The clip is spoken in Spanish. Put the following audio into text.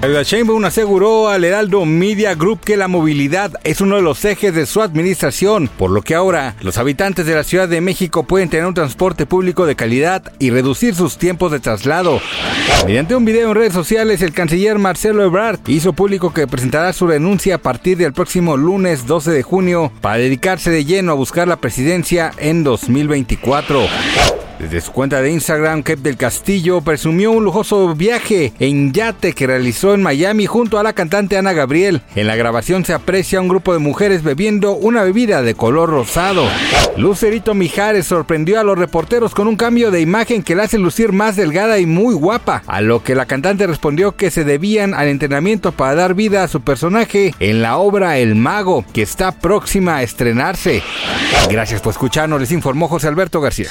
Claudia Sheinbaum aseguró al Heraldo Media Group que la movilidad es uno de los ejes de su administración, por lo que ahora los habitantes de la Ciudad de México pueden tener un transporte público de calidad y reducir sus tiempos de traslado. Mediante un video en redes sociales, el canciller Marcelo Ebrard hizo público que presentará su renuncia a partir del próximo lunes 12 de junio para dedicarse de lleno a buscar la presidencia en 2024. Desde su cuenta de Instagram, Kep del Castillo presumió un lujoso viaje en yate que realizó en Miami junto a la cantante Ana Gabriel. En la grabación se aprecia un grupo de mujeres bebiendo una bebida de color rosado. Lucerito Mijares sorprendió a los reporteros con un cambio de imagen que la hace lucir más delgada y muy guapa, a lo que la cantante respondió que se debían al entrenamiento para dar vida a su personaje en la obra El Mago, que está próxima a estrenarse. Gracias por escucharnos, les informó José Alberto García.